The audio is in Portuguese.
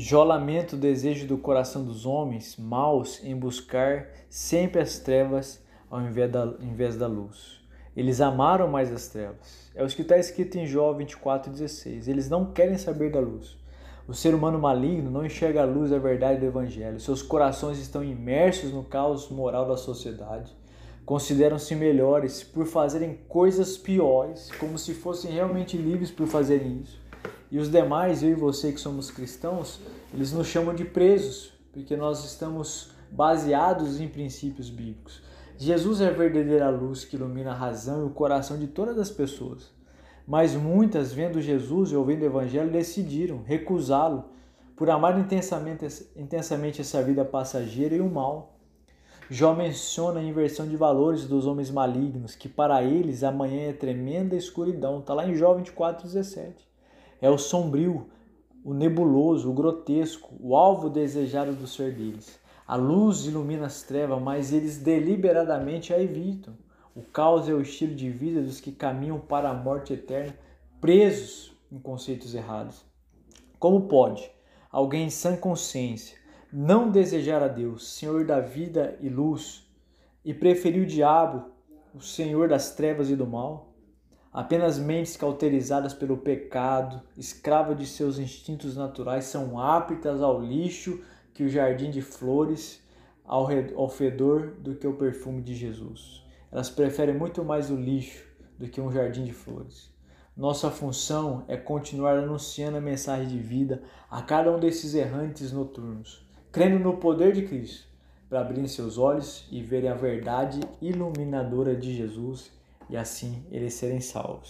Jó lamenta o desejo do coração dos homens maus em buscar sempre as trevas ao invés da, ao invés da luz. Eles amaram mais as trevas. É o que está escrito em Jó 24,16. Eles não querem saber da luz. O ser humano maligno não enxerga a luz da verdade do Evangelho. Seus corações estão imersos no caos moral da sociedade. Consideram-se melhores por fazerem coisas piores, como se fossem realmente livres por fazerem isso. E os demais, eu e você que somos cristãos, eles nos chamam de presos, porque nós estamos baseados em princípios bíblicos. Jesus é a verdadeira luz que ilumina a razão e o coração de todas as pessoas. Mas muitas, vendo Jesus e ouvindo o Evangelho, decidiram recusá-lo por amar intensamente, intensamente essa vida passageira e o mal. Jó menciona a inversão de valores dos homens malignos, que para eles amanhã é tremenda escuridão. Está lá em Jó 24, 17 é o sombrio, o nebuloso, o grotesco, o alvo desejado do ser deles. A luz ilumina as trevas, mas eles deliberadamente a evitam. O caos é o estilo de vida dos que caminham para a morte eterna, presos em conceitos errados. Como pode alguém em sã consciência não desejar a Deus, Senhor da vida e luz, e preferir o diabo, o Senhor das trevas e do mal? Apenas mentes cauterizadas pelo pecado, escravas de seus instintos naturais, são aptas ao lixo que o jardim de flores, ao, ao fedor do que o perfume de Jesus. Elas preferem muito mais o lixo do que um jardim de flores. Nossa função é continuar anunciando a mensagem de vida a cada um desses errantes noturnos, crendo no poder de Cristo, para abrirem seus olhos e verem a verdade iluminadora de Jesus e assim eles serem salvos.